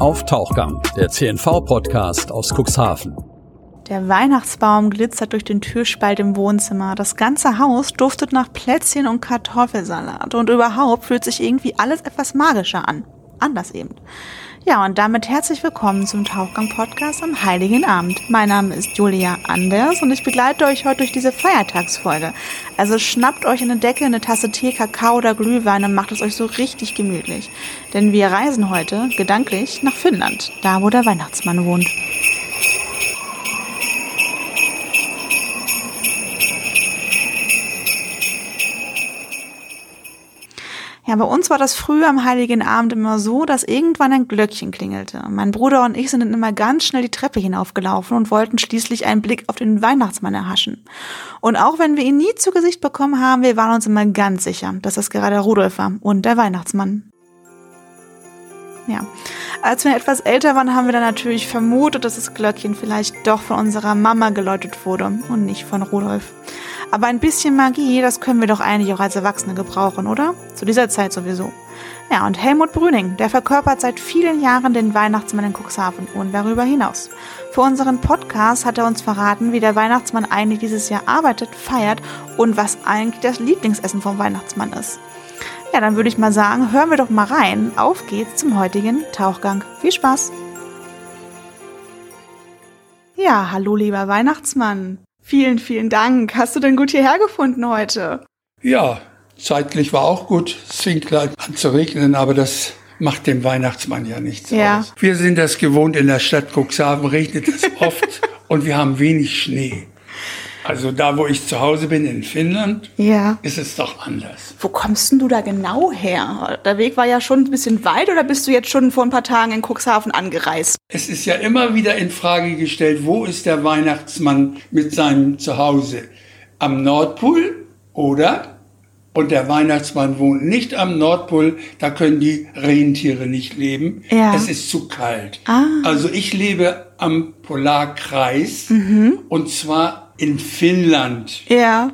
auf Tauchgang, der CNV-Podcast aus Cuxhaven. Der Weihnachtsbaum glitzert durch den Türspalt im Wohnzimmer. Das ganze Haus duftet nach Plätzchen und Kartoffelsalat. Und überhaupt fühlt sich irgendwie alles etwas magischer an. Anders eben. Ja, und damit herzlich willkommen zum Tauchgang-Podcast am Heiligen Abend. Mein Name ist Julia Anders und ich begleite euch heute durch diese Feiertagsfolge. Also schnappt euch eine Decke, eine Tasse Tee, Kakao oder Glühwein und macht es euch so richtig gemütlich. Denn wir reisen heute gedanklich nach Finnland, da wo der Weihnachtsmann wohnt. Ja, bei uns war das früher am Heiligen Abend immer so, dass irgendwann ein Glöckchen klingelte. Mein Bruder und ich sind dann immer ganz schnell die Treppe hinaufgelaufen und wollten schließlich einen Blick auf den Weihnachtsmann erhaschen. Und auch wenn wir ihn nie zu Gesicht bekommen haben, wir waren uns immer ganz sicher, dass das gerade Rudolf war und der Weihnachtsmann. Ja. Als wir etwas älter waren, haben wir dann natürlich vermutet, dass das Glöckchen vielleicht doch von unserer Mama geläutet wurde und nicht von Rudolf. Aber ein bisschen Magie, das können wir doch eigentlich auch als Erwachsene gebrauchen, oder? Zu dieser Zeit sowieso. Ja, und Helmut Brüning, der verkörpert seit vielen Jahren den Weihnachtsmann in Cuxhaven und darüber hinaus. Für unseren Podcast hat er uns verraten, wie der Weihnachtsmann eigentlich dieses Jahr arbeitet, feiert und was eigentlich das Lieblingsessen vom Weihnachtsmann ist. Ja, dann würde ich mal sagen, hören wir doch mal rein. Auf geht's zum heutigen Tauchgang. Viel Spaß! Ja, hallo lieber Weihnachtsmann. Vielen, vielen Dank. Hast du denn gut hierher gefunden heute? Ja, zeitlich war auch gut. Es fing gleich an zu regnen, aber das macht dem Weihnachtsmann ja nichts ja. aus. Wir sind das gewohnt, in der Stadt Cuxhaven regnet es oft und wir haben wenig Schnee. Also da, wo ich zu Hause bin in Finnland, ja. ist es doch anders. Wo kommst denn du da genau her? Der Weg war ja schon ein bisschen weit oder bist du jetzt schon vor ein paar Tagen in Cuxhaven angereist? Es ist ja immer wieder in Frage gestellt, wo ist der Weihnachtsmann mit seinem Zuhause? Am Nordpol oder? Und der Weihnachtsmann wohnt nicht am Nordpol, da können die Rentiere nicht leben. Ja. Es ist zu kalt. Ah. Also ich lebe am Polarkreis mhm. und zwar in Finnland. Ja.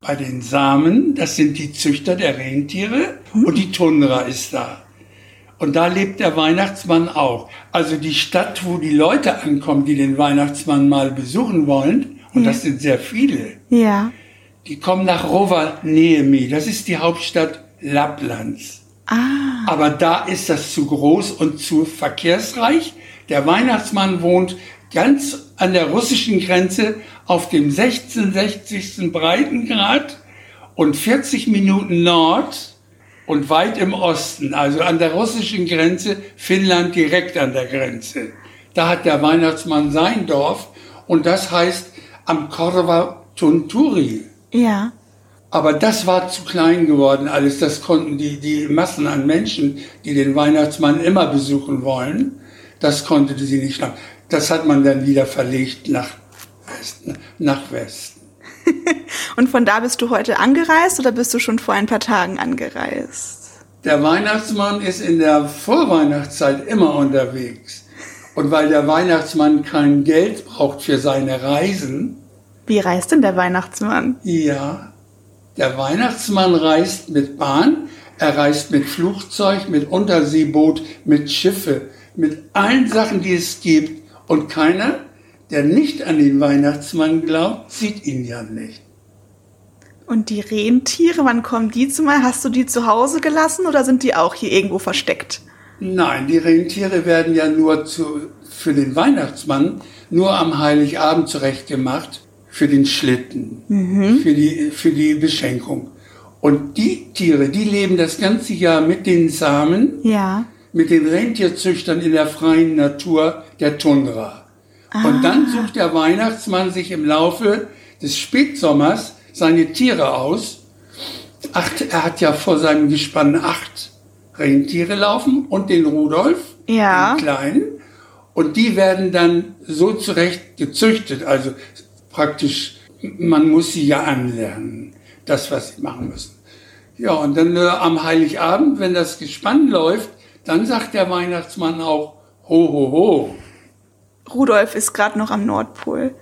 Bei den Samen, das sind die Züchter der Rentiere hm. und die Tundra ist da. Und da lebt der Weihnachtsmann auch. Also die Stadt, wo die Leute ankommen, die den Weihnachtsmann mal besuchen wollen, und ja. das sind sehr viele, ja. die kommen nach Rovaniemi. Das ist die Hauptstadt Lapplands. Ah. Aber da ist das zu groß und zu verkehrsreich. Der Weihnachtsmann wohnt ganz an der russischen Grenze auf dem 1660. Breitengrad und 40 Minuten Nord und weit im Osten, also an der russischen Grenze, Finnland direkt an der Grenze. Da hat der Weihnachtsmann sein Dorf und das heißt am Korva Tunturi. Ja. Aber das war zu klein geworden alles. Das konnten die, die Massen an Menschen, die den Weihnachtsmann immer besuchen wollen, das konnte sie nicht lang. Das hat man dann wieder verlegt nach Westen. Nach Westen. Und von da bist du heute angereist oder bist du schon vor ein paar Tagen angereist? Der Weihnachtsmann ist in der Vorweihnachtszeit immer unterwegs. Und weil der Weihnachtsmann kein Geld braucht für seine Reisen. Wie reist denn der Weihnachtsmann? Ja, der Weihnachtsmann reist mit Bahn, er reist mit Flugzeug, mit Unterseeboot, mit Schiffe, mit allen Sachen, die es gibt. Und keiner, der nicht an den Weihnachtsmann glaubt, sieht ihn ja nicht. Und die Rentiere, wann kommen die zu mal? Hast du die zu Hause gelassen oder sind die auch hier irgendwo versteckt? Nein, die Rentiere werden ja nur zu, für den Weihnachtsmann nur am Heiligabend zurechtgemacht, für den Schlitten, mhm. für, die, für die Beschenkung. Und die Tiere, die leben das ganze Jahr mit den Samen, ja. mit den Rentierzüchtern in der freien Natur der Tundra. Ah. Und dann sucht der Weihnachtsmann sich im Laufe des Spätsommers seine Tiere aus. Acht, er hat ja vor seinem Gespann acht Rentiere laufen und den Rudolf, ja. den kleinen. Und die werden dann so zurecht gezüchtet. Also praktisch, man muss sie ja anlernen, das, was sie machen müssen. Ja, und dann äh, am Heiligabend, wenn das Gespann läuft, dann sagt der Weihnachtsmann auch, ho, ho, ho. Rudolf ist gerade noch am Nordpol.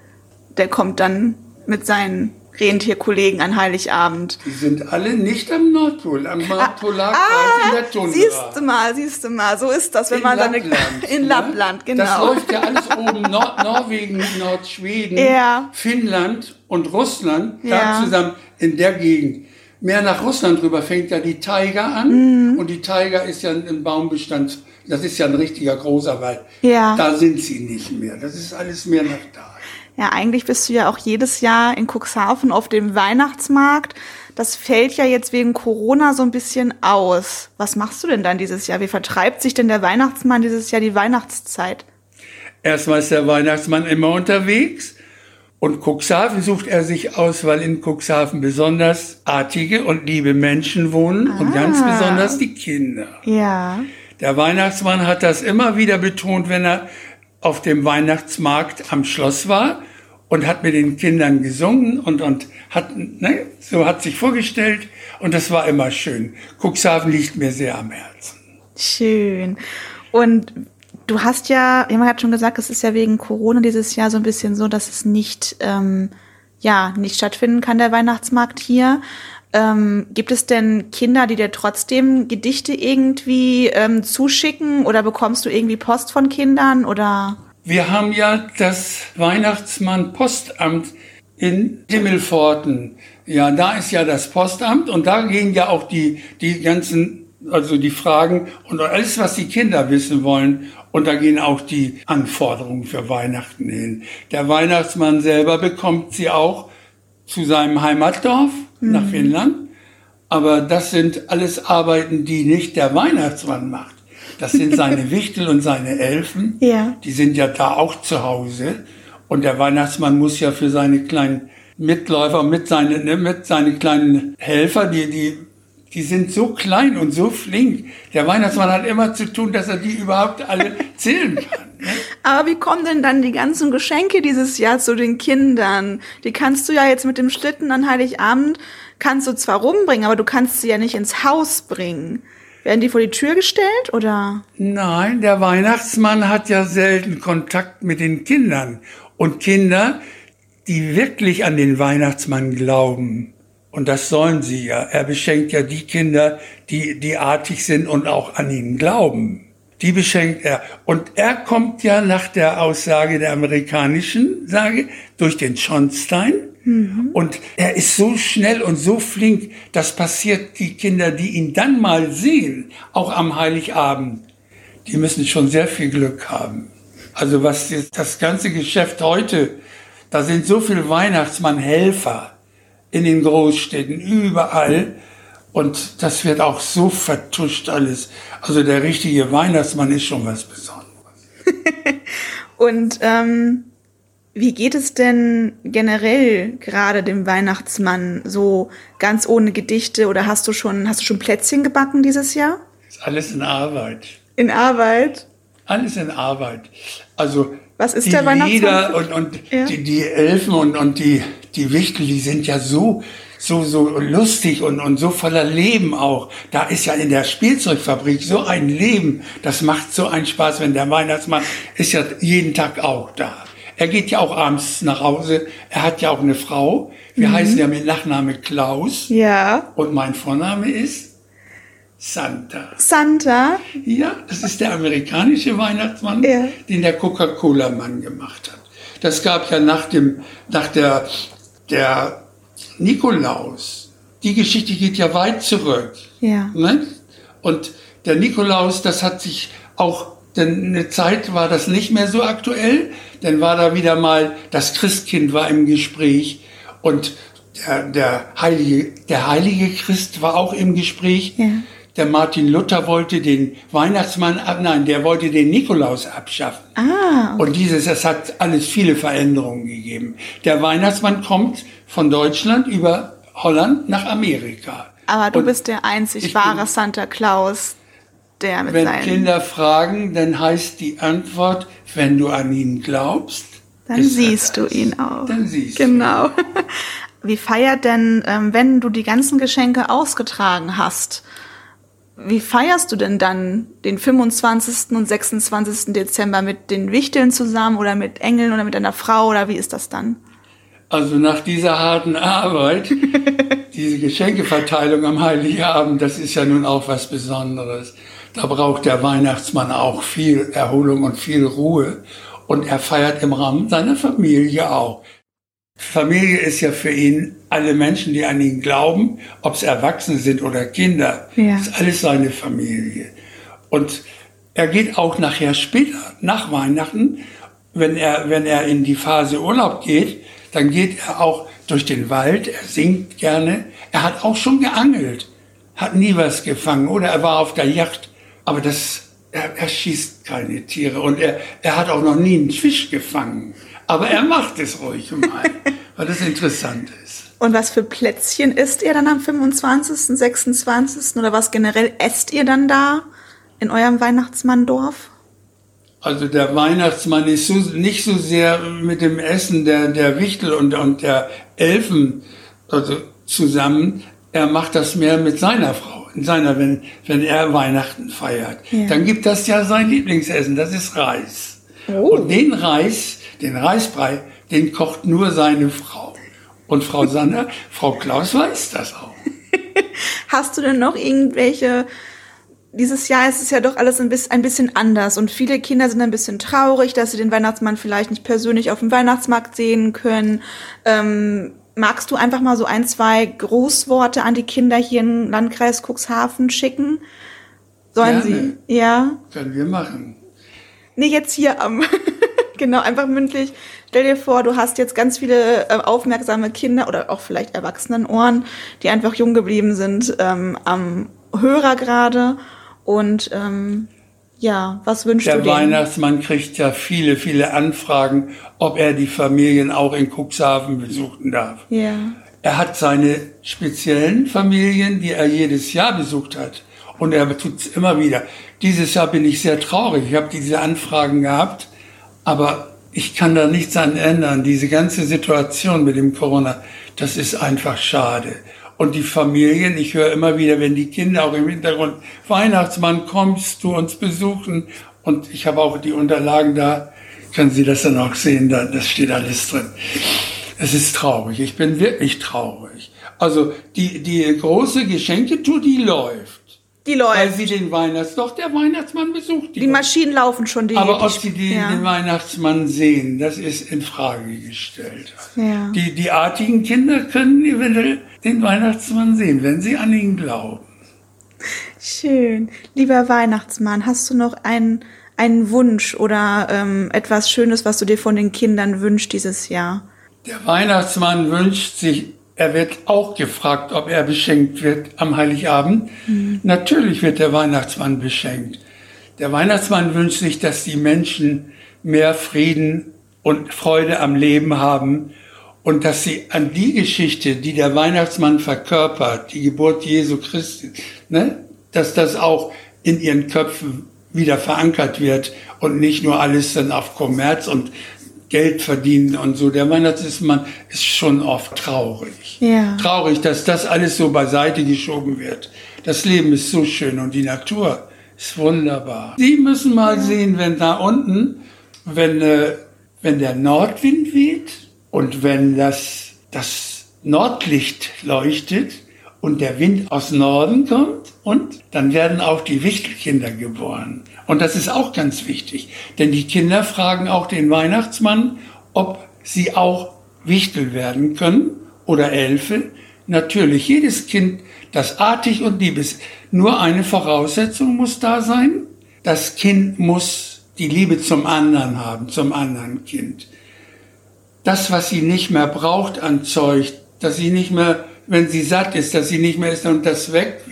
Der kommt dann mit seinen Rentierkollegen an Heiligabend? Die sind alle nicht am Nordpol, am Nordpolarkreis Ah, in der Tundra. siehst du mal, siehst du mal, so ist das, wenn in man dann Lappland, in ne? Lappland, genau. Das läuft ja alles oben, Nord Norwegen, Nordschweden, Ja. Finnland und Russland, Ja. da zusammen in der Gegend. Mehr nach Russland rüber fängt ja die Taiga Mhm. an. Und die Taiga ist ja ein Baumbestand, das ist ja ein richtiger großer Wald. Ja. Da sind sie nicht mehr. Das ist alles mehr nach da. Ja, eigentlich bist du ja auch jedes Jahr in Cuxhaven auf dem Weihnachtsmarkt. Das fällt ja jetzt wegen Corona so ein bisschen aus. Was machst du denn dann dieses Jahr? Wie vertreibt sich denn der Weihnachtsmann dieses Jahr die Weihnachtszeit? Erstmal ist der Weihnachtsmann immer unterwegs. Und Cuxhaven sucht er sich aus, weil in Cuxhaven besonders artige und liebe Menschen wohnen und ganz Ah. besonders die Kinder. Ja. Der Weihnachtsmann hat das immer wieder betont, wenn er auf dem Weihnachtsmarkt am Schloss war und hat mit den Kindern gesungen und, und hat, ne, so hat sich vorgestellt und das war immer schön. Cuxhaven liegt mir sehr am Herzen. Schön. Und du hast ja, jemand hat schon gesagt, es ist ja wegen Corona dieses Jahr so ein bisschen so, dass es nicht, ähm, ja, nicht stattfinden kann, der Weihnachtsmarkt hier. Ähm, gibt es denn Kinder, die dir trotzdem Gedichte irgendwie ähm, zuschicken oder bekommst du irgendwie Post von Kindern oder? Wir haben ja das Weihnachtsmann-Postamt in Himmelpforten. Ja, da ist ja das Postamt und da gehen ja auch die, die ganzen, also die Fragen und alles, was die Kinder wissen wollen. Und da gehen auch die Anforderungen für Weihnachten hin. Der Weihnachtsmann selber bekommt sie auch zu seinem Heimatdorf nach Finnland. Aber das sind alles Arbeiten, die nicht der Weihnachtsmann macht. Das sind seine Wichtel und seine Elfen. Ja. Die sind ja da auch zu Hause. Und der Weihnachtsmann muss ja für seine kleinen Mitläufer, mit seine, ne, mit seine kleinen Helfer, die, die, die sind so klein und so flink. Der Weihnachtsmann hat immer zu tun, dass er die überhaupt alle zählen kann. Ne? Aber wie kommen denn dann die ganzen Geschenke dieses Jahr zu den Kindern? Die kannst du ja jetzt mit dem Schlitten an Heiligabend, kannst du zwar rumbringen, aber du kannst sie ja nicht ins Haus bringen. Werden die vor die Tür gestellt oder? Nein, der Weihnachtsmann hat ja selten Kontakt mit den Kindern. Und Kinder, die wirklich an den Weihnachtsmann glauben, und das sollen sie ja. Er beschenkt ja die Kinder, die, die artig sind und auch an ihn glauben. Die beschenkt er. Und er kommt ja nach der Aussage der amerikanischen Sage durch den Schornstein. Und er ist so schnell und so flink, das passiert die Kinder, die ihn dann mal sehen, auch am Heiligabend, die müssen schon sehr viel Glück haben. Also was das ganze Geschäft heute, da sind so viele Weihnachtsmannhelfer in den Großstädten, überall. Und das wird auch so vertuscht alles. Also der richtige Weihnachtsmann ist schon was Besonderes. Und ähm, wie geht es denn generell gerade dem Weihnachtsmann so ganz ohne Gedichte oder hast du schon hast du schon Plätzchen gebacken dieses Jahr? Ist alles in Arbeit. In Arbeit? Alles in Arbeit. Also Was ist die der Weihnachtsmann Lieder und, und Ja. die, die Elfen und, und die, die Wichtel, die sind ja so, so, so lustig und, und so voller Leben auch. Da ist ja in der Spielzeugfabrik so ein Leben. Das macht so einen Spaß, wenn der Weihnachtsmann ist ja jeden Tag auch da. Er geht ja auch abends nach Hause. Er hat ja auch eine Frau. Wir Mhm. heißen ja mit Nachname Klaus. Ja. Und mein Vorname ist Santa. Santa? Ja, das ist der amerikanische Weihnachtsmann, Ja. den der Coca-Cola-Mann gemacht hat. Das gab ja nach dem, nach der, der Nikolaus. Die Geschichte geht ja weit zurück. Ja. Ne? Und der Nikolaus, das hat sich auch, denn eine Zeit war das nicht mehr so aktuell, dann war da wieder mal, das Christkind war im Gespräch und der, der, heilige, der heilige Christ war auch im Gespräch. Ja. Der Martin Luther wollte den Weihnachtsmann ab, nein, der wollte den Nikolaus abschaffen. Ah, Und dieses, es hat alles viele Veränderungen gegeben. Der Weihnachtsmann kommt von Deutschland über Holland nach Amerika. aber du Und bist der einzig wahre Santa Claus, der mit Wenn seinen... Kinder fragen, dann heißt die Antwort, wenn du an ihn glaubst, Dann siehst du das. ihn auch. Dann siehst du Genau. Wie feiert denn, ähm, wenn du die ganzen Geschenke ausgetragen hast, wie feierst du denn dann den 25. und 26. Dezember mit den Wichteln zusammen oder mit Engeln oder mit deiner Frau oder wie ist das dann? Also nach dieser harten Arbeit, diese Geschenkeverteilung am Heiligabend, das ist ja nun auch was Besonderes. Da braucht der Weihnachtsmann auch viel Erholung und viel Ruhe. Und er feiert im Rahmen seiner Familie auch. Familie ist ja für ihn alle Menschen, die an ihn glauben, ob es Erwachsene sind oder Kinder, ja. ist alles seine Familie. Und er geht auch nachher später, nach Weihnachten, wenn er, wenn er in die Phase Urlaub geht, dann geht er auch durch den Wald, er singt gerne. Er hat auch schon geangelt, hat nie was gefangen oder er war auf der Yacht. Aber das, er, er schießt keine Tiere und er, er hat auch noch nie einen Fisch gefangen. Aber er macht es ruhig mal, weil das interessant ist. Und was für Plätzchen isst ihr dann am 25., 26. oder was generell esst ihr dann da in eurem Weihnachtsmanndorf? Also der Weihnachtsmann ist so, nicht so sehr mit dem Essen der, der Wichtel und, und der Elfen also zusammen. Er macht das mehr mit seiner Frau, in seiner, wenn, wenn er Weihnachten feiert. Ja. Dann gibt das ja sein Lieblingsessen, das ist Reis. Oh. Und den Reis, den Reisbrei, den kocht nur seine Frau. Und Frau Sander, Frau Klaus weiß das auch. Hast du denn noch irgendwelche dieses Jahr ist es ja doch alles ein bisschen, anders und viele Kinder sind ein bisschen traurig, dass sie den Weihnachtsmann vielleicht nicht persönlich auf dem Weihnachtsmarkt sehen können. Ähm, magst du einfach mal so ein, zwei Großworte an die Kinder hier im Landkreis Cuxhaven schicken? Sollen Gerne. sie? Ja. Können wir machen. Nee, jetzt hier am, genau, einfach mündlich. Stell dir vor, du hast jetzt ganz viele äh, aufmerksame Kinder oder auch vielleicht Erwachsenenohren, die einfach jung geblieben sind ähm, am Hörer gerade und ähm, ja, was wünschst Der du dir? Der Weihnachtsmann kriegt ja viele, viele Anfragen, ob er die Familien auch in Cuxhaven besuchen darf. Ja. Er hat seine speziellen Familien, die er jedes Jahr besucht hat. Und er tut es immer wieder. Dieses Jahr bin ich sehr traurig. Ich habe diese Anfragen gehabt, aber ich kann da nichts an ändern. Diese ganze Situation mit dem Corona, das ist einfach schade. Und die Familien, ich höre immer wieder, wenn die Kinder auch im Hintergrund, Weihnachtsmann, kommst du uns besuchen? Und ich habe auch die Unterlagen da, können Sie das dann auch sehen, da, das steht alles drin. Es ist traurig, ich bin wirklich traurig. Also die, die große Geschenketour, die läuft. Die läuft. Weil sie den Weihnachts, doch der Weihnachtsmann besucht die. Die Maschinen laufen schon. Die, Aber ob sie die, ja. den Weihnachtsmann sehen, das ist in Frage gestellt. Ja. Die, die artigen Kinder können eventuell den Weihnachtsmann sehen, wenn sie an ihn glauben. Schön. Lieber Weihnachtsmann, hast du noch einen, einen Wunsch oder ähm, etwas Schönes, was du dir von den Kindern wünschst dieses Jahr? Der Weihnachtsmann wünscht sich er wird auch gefragt, ob er beschenkt wird am Heiligabend. Mhm. Natürlich wird der Weihnachtsmann beschenkt. Der Weihnachtsmann wünscht sich, dass die Menschen mehr Frieden und Freude am Leben haben und dass sie an die Geschichte, die der Weihnachtsmann verkörpert, die Geburt Jesu Christi, ne, dass das auch in ihren Köpfen wieder verankert wird und nicht nur alles dann auf Kommerz und Geld verdienen und so. Der Weihnachtsmann ist schon oft traurig. Ja. Traurig, dass das alles so beiseite geschoben wird. Das Leben ist so schön und die Natur ist wunderbar. Sie müssen mal ja. sehen, wenn da unten, wenn, äh, wenn der Nordwind weht und wenn das, das Nordlicht leuchtet und der Wind aus Norden kommt und dann werden auch die Wichtelkinder geboren. Und das ist auch ganz wichtig, denn die Kinder fragen auch den Weihnachtsmann, ob sie auch Wichtel werden können oder Elfe. Natürlich, jedes Kind, das artig und lieb ist. Nur eine Voraussetzung muss da sein. Das Kind muss die Liebe zum anderen haben, zum anderen Kind. Das, was sie nicht mehr braucht an Zeug, dass sie nicht mehr, wenn sie satt ist, dass sie nicht mehr isst und das wegwirft,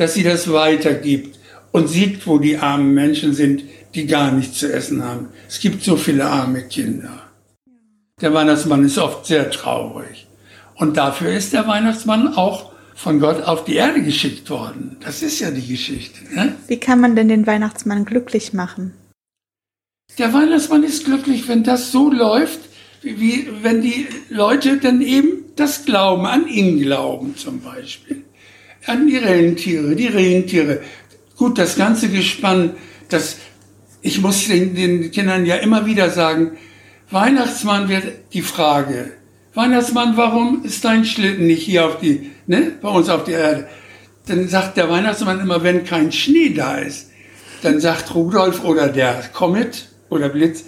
dass sie das weitergibt und sieht, wo die armen Menschen sind, die gar nichts zu essen haben. Es gibt so viele arme Kinder. Der Weihnachtsmann ist oft sehr traurig. Und dafür ist der Weihnachtsmann auch von Gott auf die Erde geschickt worden. Das ist ja die Geschichte. Ne? Wie kann man denn den Weihnachtsmann glücklich machen? Der Weihnachtsmann ist glücklich, wenn das so läuft, wie wenn die Leute dann eben das glauben, an ihn glauben zum Beispiel. An die Rentiere, die Rentiere. Gut, das ganze Gespann, das, ich muss den, den Kindern ja immer wieder sagen, Weihnachtsmann wird die Frage, Weihnachtsmann, warum ist dein Schlitten nicht hier auf die, ne, bei uns auf die Erde? Dann sagt der Weihnachtsmann immer, wenn kein Schnee da ist, dann sagt Rudolf oder der Comet oder Blitz,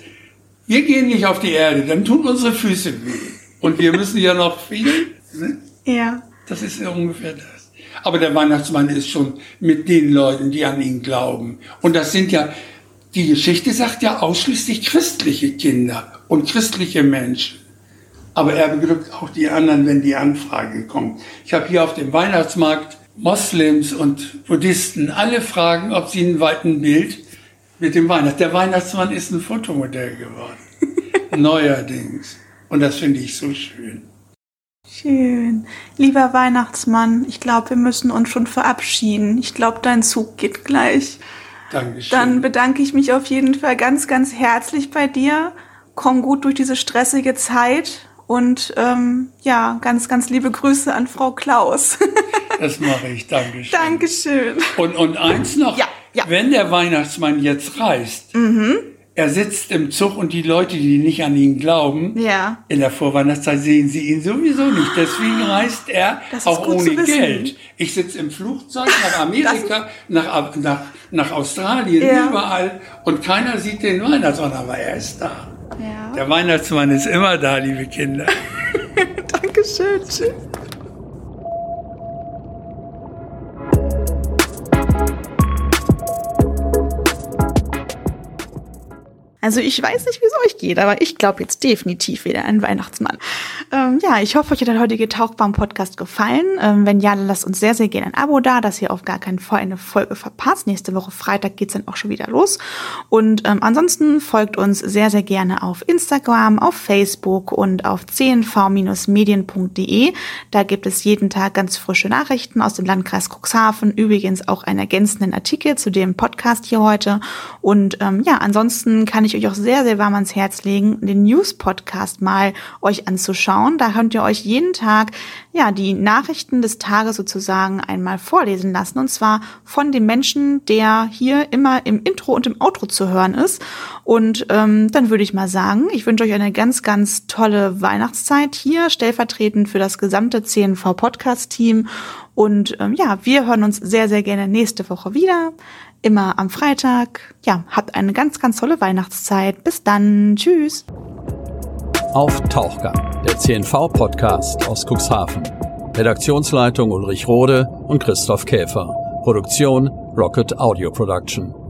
wir gehen nicht auf die Erde, dann tun unsere Füße weh. Und wir müssen ja noch viel. Ne? Ja. Das ist ja ungefähr das. Aber der Weihnachtsmann ist schon mit den Leuten, die an ihn glauben. Und das sind ja, die Geschichte sagt ja ausschließlich christliche Kinder und christliche Menschen. Aber er beglückt auch die anderen, wenn die Anfrage kommt. Ich habe hier auf dem Weihnachtsmarkt Moslems und Buddhisten alle fragen, ob sie ein weiten Bild mit dem Weihnachten. Der Weihnachtsmann ist ein Fotomodell geworden. Neuerdings. Und das finde ich so schön. Schön. Lieber Weihnachtsmann, ich glaube, wir müssen uns schon verabschieden. Ich glaube, dein Zug geht gleich. Dankeschön. Dann bedanke ich mich auf jeden Fall ganz, ganz herzlich bei dir. Komm gut durch diese stressige Zeit und ähm, ja, ganz, ganz liebe Grüße an Frau Klaus. das mache ich. Dankeschön. Dankeschön. Und, und eins noch. Ja, ja. Wenn der Weihnachtsmann jetzt reist, Mhm. Er sitzt im Zug und die Leute, die nicht an ihn glauben, Ja. in der Vorweihnachtszeit sehen sie ihn sowieso nicht. Deswegen reist er auch ohne. Geld. Ich sitze im Flugzeug nach Amerika, nach, nach, nach Australien, Ja. überall und keiner sieht den Weihnachtsmann, aber er ist da. Ja. Der Weihnachtsmann ist immer da, liebe Kinder. Dankeschön. Tschüss. Also ich weiß nicht, wie es euch geht, aber ich glaube jetzt definitiv wieder an Weihnachtsmann. Ähm, ja, ich hoffe, euch hat der heutige Tauchbaum-Podcast gefallen. Ähm, wenn ja, dann lasst uns sehr, sehr gerne ein Abo da, dass ihr auf gar keinen Fall eine Folge verpasst. Nächste Woche Freitag geht's dann auch schon wieder los. Und ähm, ansonsten folgt uns sehr, sehr gerne auf Instagram, auf Facebook und auf cnv-medien.de. Da gibt es jeden Tag ganz frische Nachrichten aus dem Landkreis Cuxhaven. Übrigens auch einen ergänzenden Artikel zu dem Podcast hier heute. Und ähm, ja, ansonsten kann ich euch auch sehr, sehr warm ans Herz legen, den News-Podcast mal euch anzuschauen. Da könnt ihr euch jeden Tag ja die Nachrichten des Tages sozusagen einmal vorlesen lassen. Und zwar von dem Menschen, der hier immer im Intro und im Outro zu hören ist. Und ähm, dann würde ich mal sagen, ich wünsche euch eine ganz, ganz tolle Weihnachtszeit hier, stellvertretend für das gesamte CNV-Podcast-Team. Und ähm, ja, wir hören uns sehr, sehr gerne nächste Woche wieder. Immer am Freitag. Ja, habt eine ganz, ganz tolle Weihnachtszeit. Bis dann. Tschüss. Auf Tauchgang, der CNV-Podcast aus Cuxhaven. Redaktionsleitung Ulrich Rode und Christoph Käfer. Produktion Rocket Audio Production.